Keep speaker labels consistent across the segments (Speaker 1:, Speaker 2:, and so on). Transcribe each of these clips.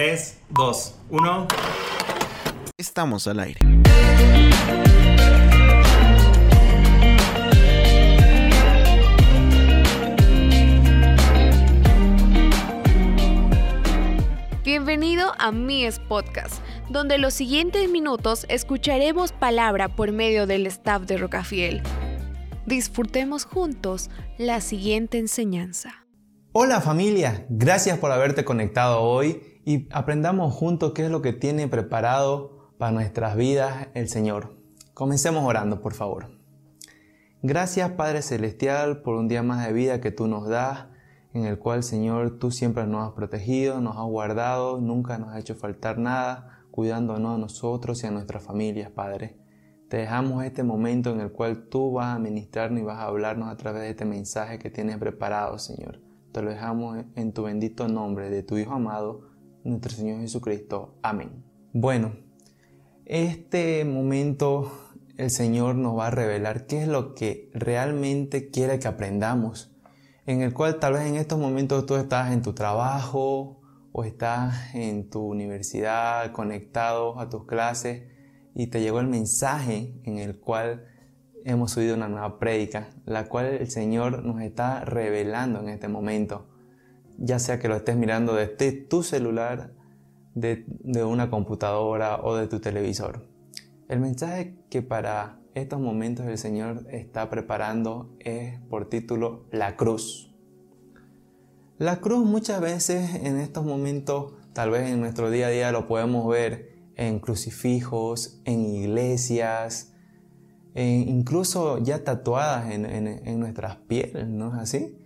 Speaker 1: 3, 2, 1.
Speaker 2: Estamos al aire.
Speaker 3: Bienvenido a Mies Podcast, donde los siguientes minutos escucharemos palabra por medio del staff de Rocafiel. Disfrutemos juntos la siguiente enseñanza.
Speaker 4: Hola familia, gracias por haberte conectado hoy y aprendamos juntos qué es lo que tiene preparado para nuestras vidas el Señor. Comencemos orando, por favor. Gracias Padre Celestial por un día más de vida que tú nos das, en el cual Señor tú siempre nos has protegido, nos has guardado, nunca nos has hecho faltar nada, cuidándonos a nosotros y a nuestras familias, Padre. Te dejamos este momento en el cual tú vas a ministrarnos y vas a hablarnos a través de este mensaje que tienes preparado, Señor. Te lo dejamos en tu bendito nombre de tu Hijo amado, nuestro Señor Jesucristo. Amén. Bueno, este momento el Señor nos va a revelar qué es lo que realmente quiere que aprendamos, en el cual tal vez en estos momentos tú estás en tu trabajo o estás en tu universidad conectado a tus clases y te llegó el mensaje en el cual hemos subido una nueva prédica, la cual el Señor nos está revelando en este momento. Ya sea que lo estés mirando desde tu celular, de, una computadora o de tu televisor. El mensaje que para estos momentos el Señor está preparando es por título La cruz. La cruz muchas veces en estos momentos, tal vez en nuestro día a día lo podemos ver en crucifijos, en iglesias, incluso ya tatuadas en, nuestras pieles, ¿no es así?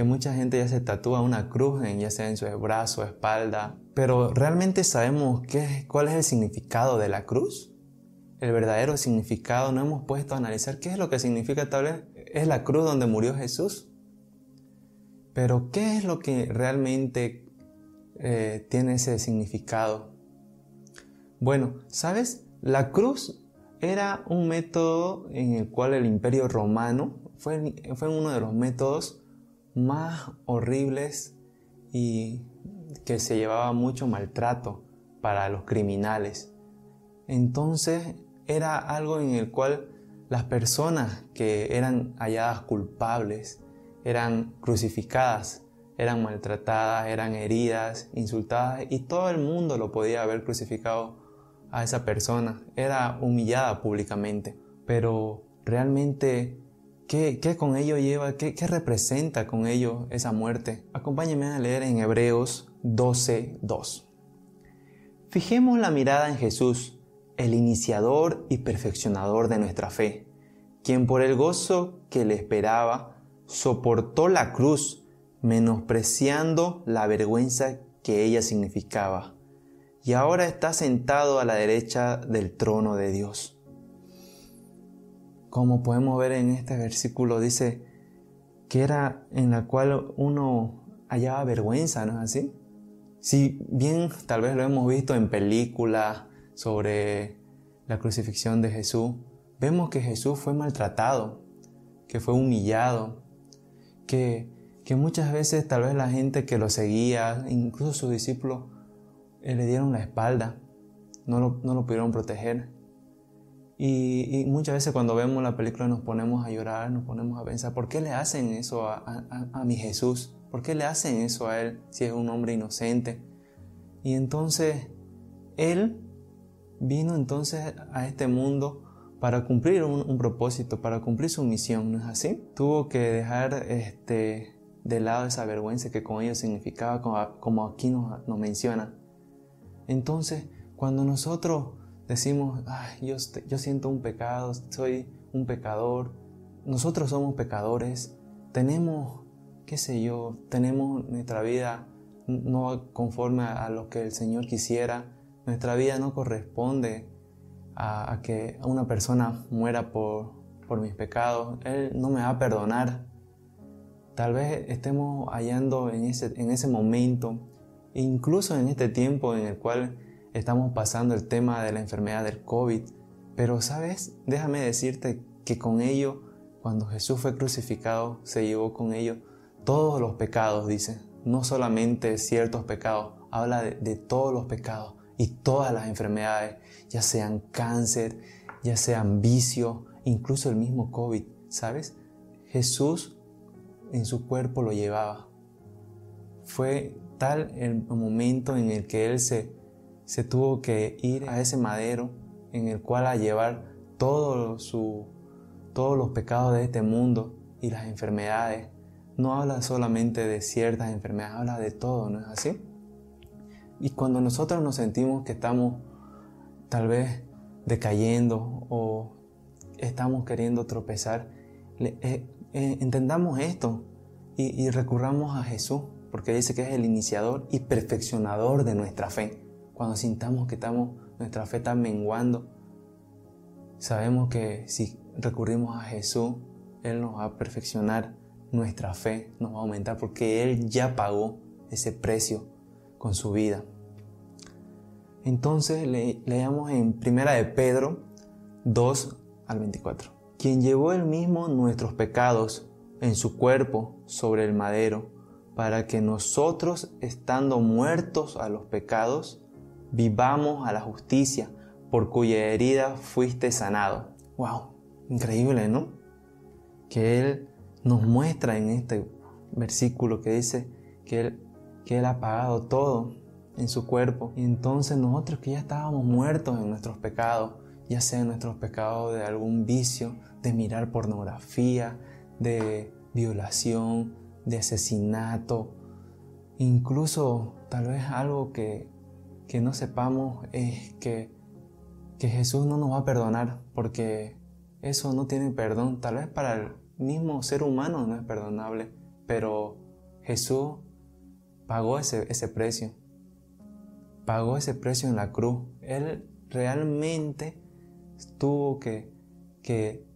Speaker 4: Que mucha gente ya se tatúa una cruz, en, ya sea en su brazo, espalda, pero ¿realmente sabemos qué, cuál es el significado de la cruz? El verdadero significado, no hemos puesto a analizar qué es lo que significa tal vez, es la cruz donde murió Jesús. Pero ¿qué es lo que realmente eh, tiene ese significado? Bueno, ¿sabes? La cruz era un método en el cual el imperio romano fue, fue uno de los métodos más horribles y que se llevaba mucho maltrato para los criminales. Entonces era algo en el cual las personas que eran halladas culpables eran crucificadas, eran maltratadas, eran heridas, insultadas y todo el mundo lo podía haber crucificado a esa persona, era humillada públicamente, pero realmente, ¿qué, con ello lleva? ¿Qué, ¿Qué, representa con ello esa muerte? Acompáñenme a leer en Hebreos 12.2. Fijemos la mirada en Jesús, el iniciador y perfeccionador de nuestra fe, quien por el gozo que le esperaba, soportó la cruz, menospreciando la vergüenza que ella significaba y ahora está sentado a la derecha del trono de Dios. Como podemos ver en este versículo, dice que era en la cual uno hallaba vergüenza, ¿no es así? Si bien tal vez lo hemos visto en películas sobre la crucifixión de Jesús, vemos que Jesús fue maltratado, que fue humillado, que, que muchas veces tal vez la gente que lo seguía, incluso sus discípulos, eh, le dieron la espalda, no lo, no lo pudieron proteger. Y, muchas veces cuando vemos la película nos ponemos a llorar, nos ponemos a pensar, ¿por qué le hacen eso a, a, mi Jesús? ¿Por qué le hacen eso a Él si es un hombre inocente? Y entonces Él vino entonces a este mundo para cumplir un, propósito, para cumplir su misión, ¿no es así? Tuvo que dejar este, de lado esa vergüenza que con ello significaba, como, aquí nos, nos menciona. Entonces, cuando nosotros decimos, yo siento un pecado, soy un pecador, nosotros somos pecadores, tenemos, qué sé yo, tenemos nuestra vida no conforme a lo que el Señor quisiera, nuestra vida no corresponde a, que una persona muera por, por mis pecados, Él no me va a perdonar. Tal vez estemos hallando en ese, en ese momento incluso en este tiempo en el cual estamos pasando el tema de la enfermedad del COVID. Pero sabes, déjame decirte que con ello, cuando Jesús fue crucificado, se llevó con ello todos los pecados, dice, no solamente ciertos pecados, habla de, todos los pecados y todas las enfermedades, ya sean cáncer, ya sean vicio, incluso el mismo COVID, ¿sabes? Jesús en su cuerpo lo llevaba. Fue tal el momento en el que Él se, se tuvo que ir a ese madero en el cual a llevar todo su, todos los pecados de este mundo y las enfermedades. No habla solamente de ciertas enfermedades, habla de todo, ¿no es así? Y cuando nosotros nos sentimos que estamos tal vez decayendo o estamos queriendo tropezar, eh, eh, entendamos esto y recurramos a Jesús, porque dice que es el iniciador y perfeccionador de nuestra fe. Cuando sintamos que estamos, nuestra fe está menguando, sabemos que si recurrimos a Jesús, Él nos va a perfeccionar nuestra fe, nos va a aumentar, porque Él ya pagó ese precio con su vida. Entonces le, leamos en Primera de Pedro 2 al 24. Quien llevó él mismo nuestros pecados en su cuerpo sobre el madero, para que nosotros, estando muertos a los pecados, vivamos a la justicia, por cuya herida fuiste sanado. ¡Wow! Increíble, ¿no? Que Él nos muestra en este versículo que dice que Él, que él ha pagado todo en su cuerpo. Y entonces nosotros que ya estábamos muertos en nuestros pecados, ya sea en nuestros pecados de algún vicio, de mirar pornografía, de violación, de asesinato, incluso tal vez algo que, que no sepamos es que, que Jesús no nos va a perdonar porque eso no tiene perdón. Tal vez para el mismo ser humano no es perdonable, pero Jesús pagó ese, ese precio. Pagó ese precio en la cruz. Él realmente tuvo que, que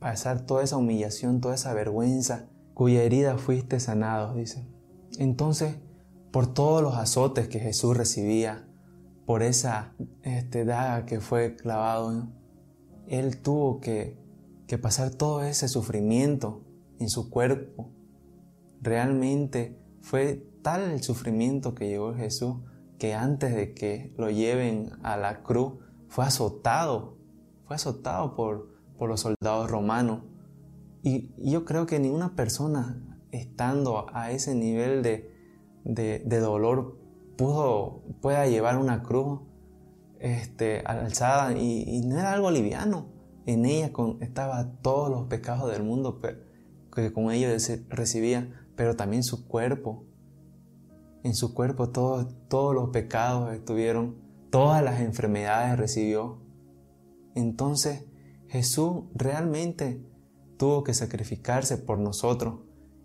Speaker 4: pasar toda esa humillación, toda esa vergüenza, cuya herida fuiste sanado, dice. Entonces, por todos los azotes que Jesús recibía, por esa este, daga que fue clavado, Él tuvo que, que pasar todo ese sufrimiento en su cuerpo. Realmente fue tal el sufrimiento que llevó Jesús que antes de que lo lleven a la cruz fue azotado, fue azotado por, por los soldados romanos. Y yo creo que ninguna persona estando a ese nivel de, de, dolor pudo, pueda llevar una cruz este, alzada y, no era algo liviano. En ella con, estaba todos los pecados del mundo que con ellos recibía, pero también su cuerpo. En su cuerpo todos, todos los pecados estuvieron, todas las enfermedades recibió. Entonces Jesús realmente tuvo que sacrificarse por nosotros.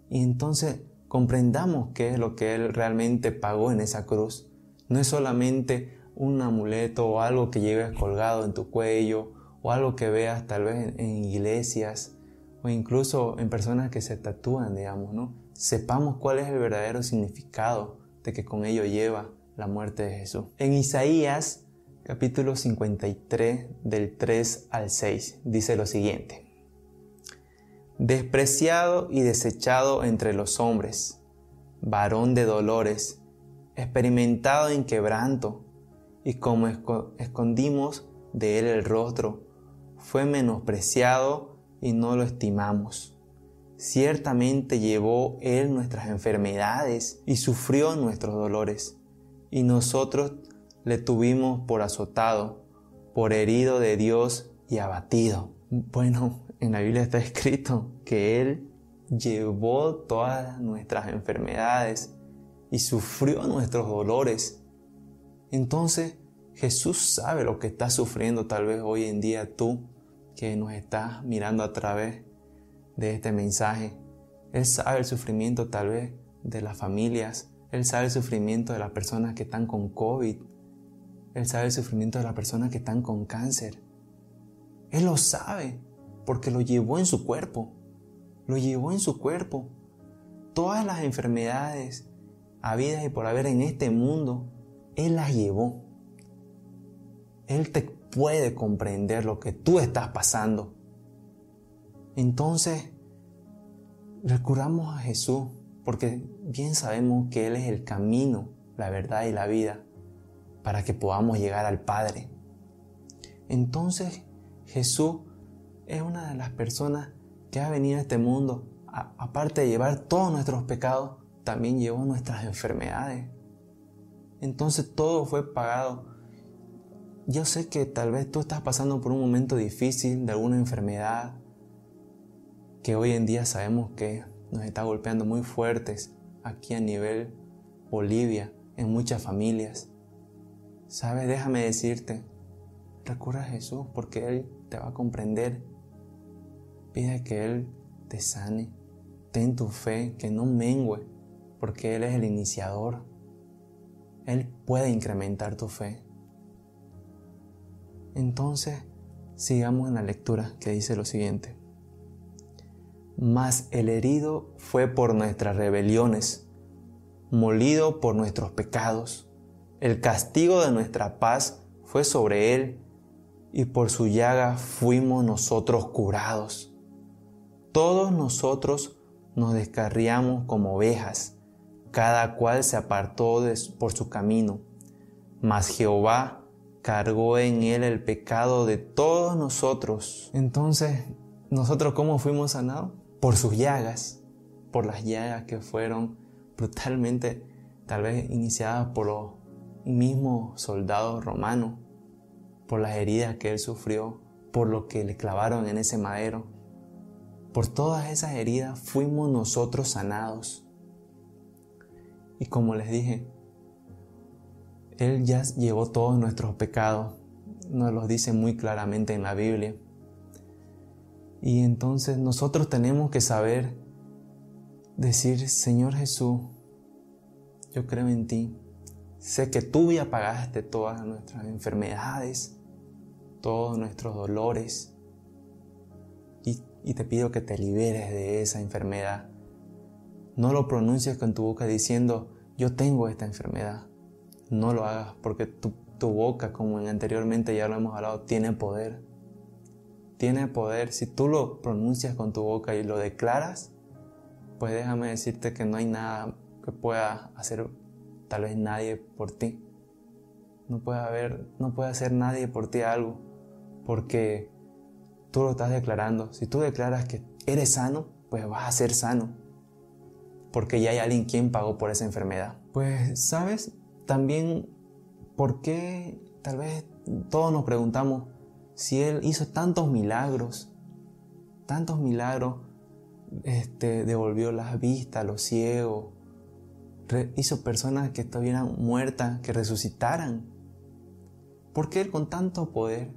Speaker 4: Y entonces comprendamos qué es lo que Él realmente pagó en esa cruz. No es solamente un amuleto o algo que lleves colgado en tu cuello o algo que veas tal vez en, iglesias o incluso en personas que se tatúan, digamos, ¿no? Sepamos cuál es el verdadero significado de que con ello lleva la muerte de Jesús. En Isaías capítulo 53 del 3 al 6 dice lo siguiente despreciado y desechado entre los hombres, varón de dolores, experimentado en quebranto, y como escondimos de él el rostro, fue menospreciado y no lo estimamos. Ciertamente llevó él nuestras enfermedades y sufrió nuestros dolores, y nosotros le tuvimos por azotado, por herido de Dios y abatido. Bueno, en la Biblia está escrito que Él llevó todas nuestras enfermedades y sufrió nuestros dolores. Entonces Jesús sabe lo que estás sufriendo tal vez hoy en día tú que nos estás mirando a través de este mensaje. Él sabe el sufrimiento tal vez de las familias. Él sabe el sufrimiento de las personas que están con COVID. Él sabe el sufrimiento de las personas que están con cáncer. Él lo sabe porque lo llevó en su cuerpo. Lo llevó en su cuerpo. Todas las enfermedades habidas y por haber en este mundo, Él las llevó. Él te puede comprender lo que tú estás pasando. Entonces, recurramos a Jesús porque bien sabemos que Él es el camino, la verdad y la vida para que podamos llegar al Padre. Entonces Jesús es una de las personas que ha venido a este mundo, aparte de llevar todos nuestros pecados, también llevó nuestras enfermedades. Entonces todo fue pagado. Yo sé que tal vez tú estás pasando por un momento difícil de alguna enfermedad que hoy en día sabemos que nos está golpeando muy fuertes aquí a nivel Bolivia, en muchas familias. ¿Sabes? Déjame decirte, recurra a Jesús porque Él te va a comprender. Pide que Él te sane. Ten tu fe, que no mengue, porque Él es el iniciador. Él puede incrementar tu fe. Entonces, sigamos en la lectura que dice lo siguiente. Mas el herido fue por nuestras rebeliones, molido por nuestros pecados. El castigo de nuestra paz fue sobre él, y por su llaga fuimos nosotros curados. Todos nosotros nos descarriamos como ovejas, cada cual se apartó por su camino, mas Jehová cargó en él el pecado de todos nosotros. Entonces, ¿nosotros cómo fuimos sanados? Por sus llagas, por las llagas que fueron brutalmente tal vez iniciadas por los mismos soldados romanos, por las heridas que él sufrió, por lo que le clavaron en ese madero. Por todas esas heridas fuimos nosotros sanados. Y como les dije, Él ya llevó todos nuestros pecados, nos los dice muy claramente en la Biblia. Y entonces nosotros tenemos que saber decir, Señor Jesús, yo creo en ti. Sé que tú ya pagaste todas nuestras enfermedades, todos nuestros dolores. Y, te pido que te liberes de esa enfermedad. No lo pronuncies con tu boca diciendo, yo tengo esta enfermedad. No lo hagas porque tu, tu boca, como anteriormente ya lo hemos hablado, tiene poder. Tiene poder. Si tú lo pronuncias con tu boca y lo declaras, pues déjame decirte que no hay nada que pueda hacer tal vez nadie por ti. No puede haber, no puede hacer nadie por ti algo, porque tú lo estás declarando. Si tú declaras que eres sano, pues vas a ser sano, porque ya hay alguien quien pagó por esa enfermedad. Pues, ¿sabes? También, ¿por qué tal vez todos nos preguntamos si Él hizo tantos milagros, tantos milagros, este, devolvió las vistas a los ciegos, hizo personas que estuvieran muertas, que resucitaran. ¿Por qué Él con tanto poder?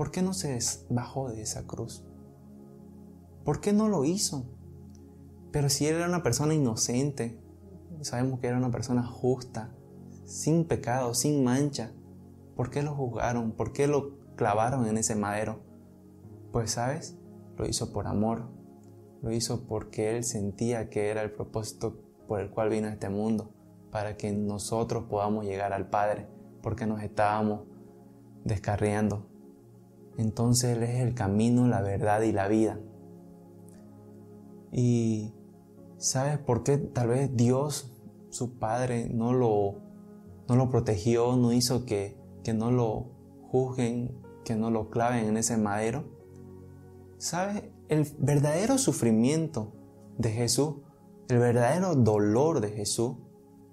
Speaker 4: ¿Por qué no se bajó de esa cruz? ¿Por qué no lo hizo? Pero si Él era una persona inocente, sabemos que era una persona justa, sin pecado, sin mancha, ¿por qué lo juzgaron? ¿Por qué lo clavaron en ese madero? Pues sabes, lo hizo por amor, lo hizo porque Él sentía que era el propósito por el cual vino a este mundo, para que nosotros podamos llegar al Padre, porque nos estábamos descarriando. Entonces Él es el camino, la verdad y la vida. Y ¿sabes por qué tal vez Dios, su Padre, no lo, no lo protegió, no hizo que, que no lo juzguen, que no lo claven en ese madero? ¿Sabes? El verdadero sufrimiento de Jesús el verdadero dolor de Jesús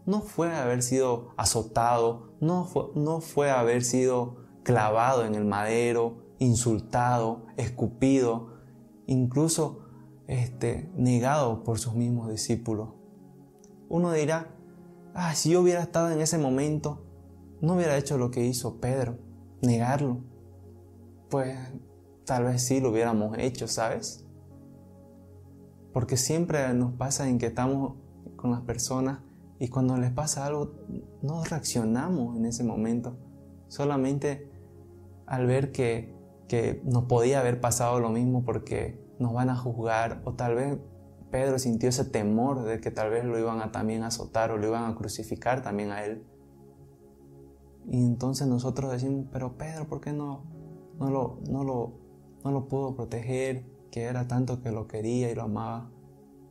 Speaker 4: no fue haber sido azotado, no fue, no fue haber sido clavado en el madero, insultado, escupido, incluso este, negado por sus mismos discípulos. Uno dirá, ah, si yo hubiera estado en ese momento, no hubiera hecho lo que hizo Pedro, negarlo. Pues tal vez sí lo hubiéramos hecho, ¿sabes? Porque siempre nos pasa en que estamos con las personas y cuando les pasa algo no reaccionamos en ese momento. Solamente al ver que, que nos podía haber pasado lo mismo porque nos van a juzgar o tal vez Pedro sintió ese temor de que tal vez lo iban a también azotar o lo iban a crucificar también a él. Y entonces nosotros decimos, pero Pedro, ¿por qué no, no, lo, no, lo, no lo pudo proteger? que era tanto que lo quería y lo amaba.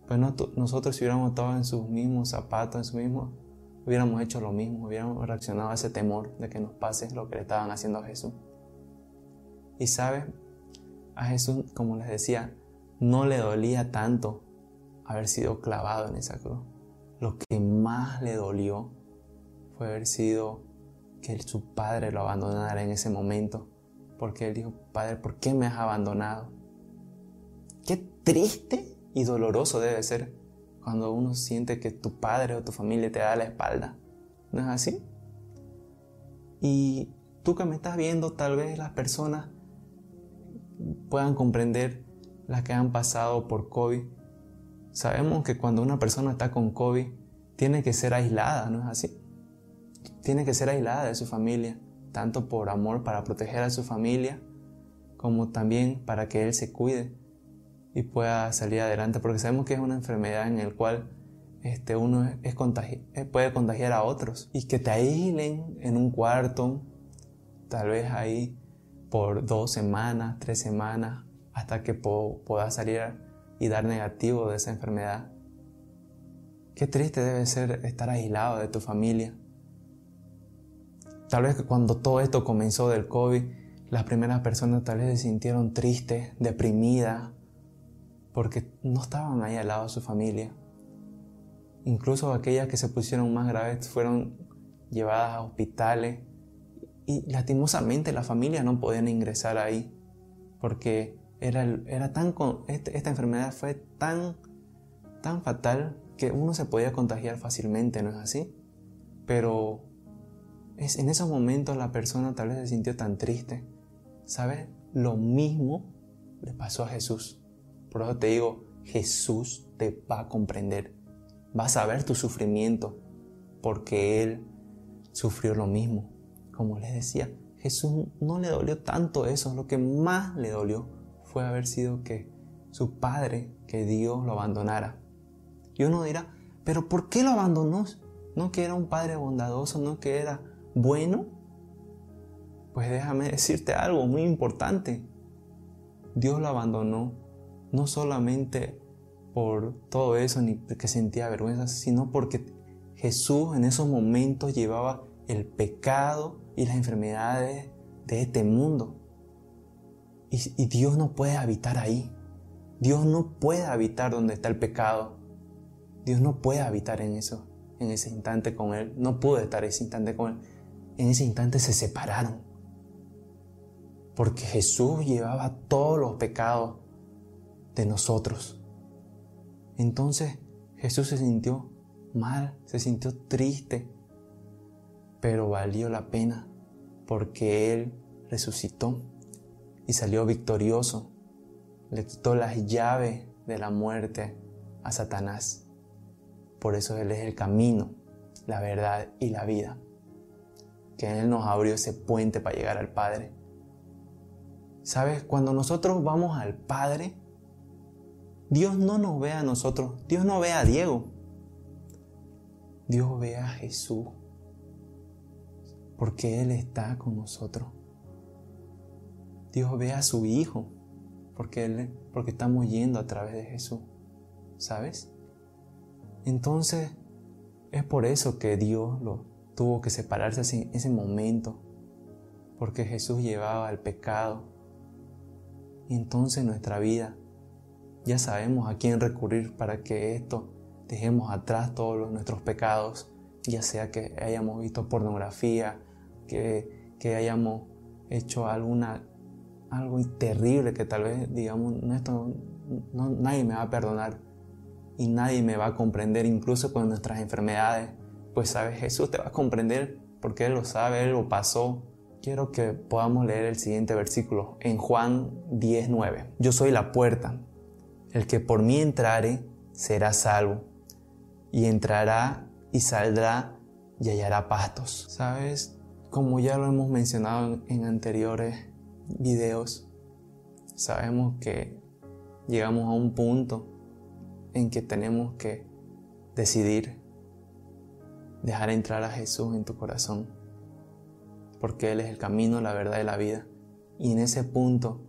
Speaker 4: Pues nosotros si hubiéramos estado en sus mismos zapatos, en su mismo, hubiéramos hecho lo mismo, hubiéramos reaccionado a ese temor de que nos pase lo que le estaban haciendo a Jesús. Y sabes, a Jesús, como les decía, no le dolía tanto haber sido clavado en esa cruz. Lo que más le dolió fue haber sido que su padre lo abandonara en ese momento. Porque él dijo, Padre, ¿por qué me has abandonado? Qué triste y doloroso debe ser cuando uno siente que tu padre o tu familia te da la espalda. ¿No es así? Y tú que me estás viendo, tal vez las personas puedan comprender las que han pasado por COVID. Sabemos que cuando una persona está con COVID, tiene que ser aislada, ¿no es así? Tiene que ser aislada de su familia, tanto por amor para proteger a su familia, como también para que él se cuide y pueda salir adelante, porque sabemos que es una enfermedad en la cual este, uno es eh, puede contagiar a otros y que te aíslen en un cuarto, tal vez ahí por dos semanas, tres semanas, hasta que puedas salir y dar negativo de esa enfermedad. Qué triste debe ser estar aislado de tu familia. Tal vez cuando todo esto comenzó del COVID, las primeras personas tal vez se sintieron tristes, deprimidas, porque no estaban ahí al lado de su familia. Incluso aquellas que se pusieron más graves fueron llevadas a hospitales y lastimosamente la familia no podían ingresar ahí porque era, era tan, este, esta enfermedad fue tan, tan fatal que uno se podía contagiar fácilmente, ¿no es así? Pero es, en esos momentos la persona tal vez se sintió tan triste. ¿Sabes? Lo mismo le pasó a Jesús. Por eso te digo, Jesús te va a comprender. Va a saber tu sufrimiento porque Él sufrió lo mismo. Como les decía, Jesús no le dolió tanto eso. Lo que más le dolió fue haber sido que su padre, que Dios lo abandonara. Y uno dirá, pero ¿por qué lo abandonó? ¿No que era un padre bondadoso? ¿No que era bueno? Pues déjame decirte algo muy importante. Dios lo abandonó no solamente por todo eso, ni porque sentía vergüenza, sino porque Jesús en esos momentos llevaba el pecado y las enfermedades de este mundo. Y, Dios no puede habitar ahí. Dios no puede habitar donde está el pecado. Dios no puede habitar en eso, en ese instante con Él. No pudo estar ese instante con Él. En ese instante se separaron. Porque Jesús llevaba todos los pecados de nosotros. Entonces Jesús se sintió mal, se sintió triste, pero valió la pena porque Él resucitó y salió victorioso. Le quitó las llaves de la muerte a Satanás. Por eso Él es el camino, la verdad y la vida. Que Él nos abrió ese puente para llegar al Padre. ¿Sabes? Cuando nosotros vamos al Padre, Dios no nos ve a nosotros, Dios no ve a Diego. Dios ve a Jesús. Porque Él está con nosotros. Dios ve a su Hijo, porque, él, porque estamos yendo a través de Jesús, ¿sabes? Entonces, es por eso que Dios lo tuvo que separarse en ese momento, porque Jesús llevaba el pecado. Entonces nuestra vida ya sabemos a quién recurrir para que esto dejemos atrás todos nuestros pecados, ya sea que hayamos visto pornografía, que, hayamos hecho alguna algo terrible que tal vez digamos, esto, no, nadie me va a perdonar y nadie me va a comprender, incluso con nuestras enfermedades. Pues sabes, Jesús te va a comprender porque Él lo sabe, Él lo pasó. Quiero que podamos leer el siguiente versículo en Juan 19. Yo soy la puerta. El que por mí entrare será salvo. Y entrará y saldrá y hallará pastos. ¿Sabes? Como ya lo hemos mencionado en anteriores videos, sabemos que llegamos a un punto en que tenemos que decidir dejar entrar a Jesús en tu corazón, porque Él es el camino, la verdad y la vida. Y en ese punto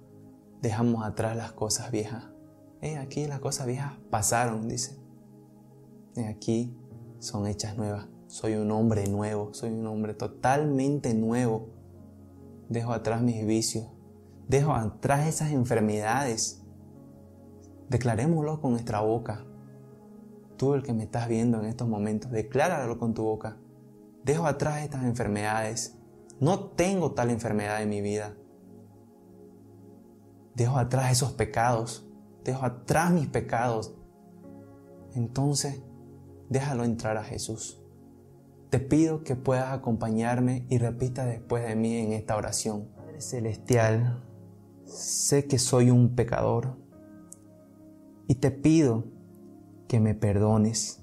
Speaker 4: dejamos atrás las cosas viejas. Eh, aquí las cosas viejas pasaron, dice. Y aquí son hechas nuevas. Soy un hombre nuevo, soy un hombre totalmente nuevo. Dejo atrás mis vicios, dejo atrás esas enfermedades. Declarémoslo con nuestra boca. Tú el que me estás viendo en estos momentos, decláralo con tu boca. Dejo atrás estas enfermedades. No tengo tal enfermedad en mi vida. Dejo atrás esos pecados. Dejo atrás mis pecados. Entonces, déjalo entrar a Jesús. Te pido que puedas acompañarme y repita después de mí en esta oración. Padre Celestial, sé que soy un pecador y te pido que me perdones.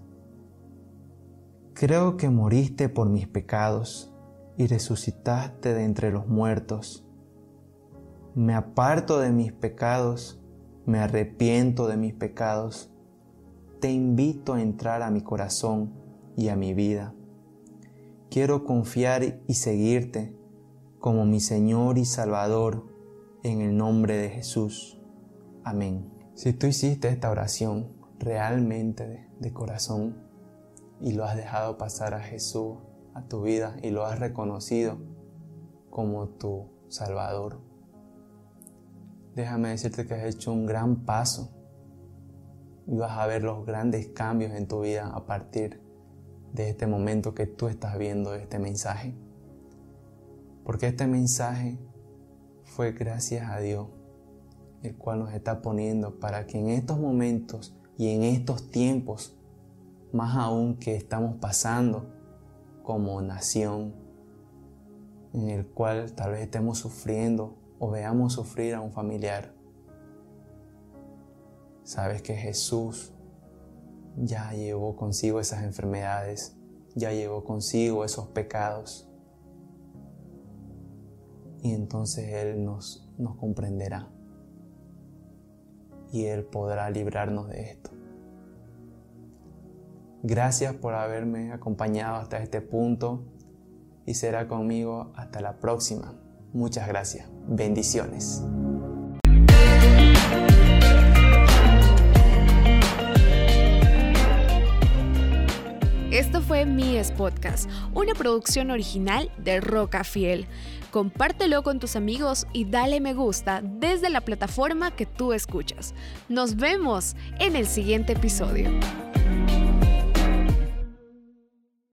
Speaker 4: Creo que moriste por mis pecados y resucitaste de entre los muertos. Me aparto de mis pecados, me arrepiento de mis pecados. Te invito a entrar a mi corazón y a mi vida. Quiero confiar y seguirte como mi Señor y Salvador en el nombre de Jesús. Amén. Si tú hiciste esta oración realmente de, corazón y lo has dejado pasar a Jesús a tu vida y lo has reconocido como tu Salvador, déjame decirte que has hecho un gran paso y vas a ver los grandes cambios en tu vida a partir de este momento que tú estás viendo este mensaje. Porque este mensaje fue gracias a Dios, el cual nos está poniendo para que en estos momentos y en estos tiempos, más aún que estamos pasando como nación, en el cual tal vez estemos sufriendo o veamos sufrir a un familiar, sabes que Jesús ya llevó consigo esas enfermedades, ya llevó consigo esos pecados. Y entonces Él nos, nos comprenderá. Y Él podrá librarnos de esto. Gracias por haberme acompañado hasta este punto y será conmigo hasta la próxima. Muchas gracias. Bendiciones.
Speaker 3: Fue Mies Podcast, una producción original de Roca Fiel. Compártelo con tus amigos y dale me gusta desde la plataforma que tú escuchas. Nos vemos en el siguiente episodio.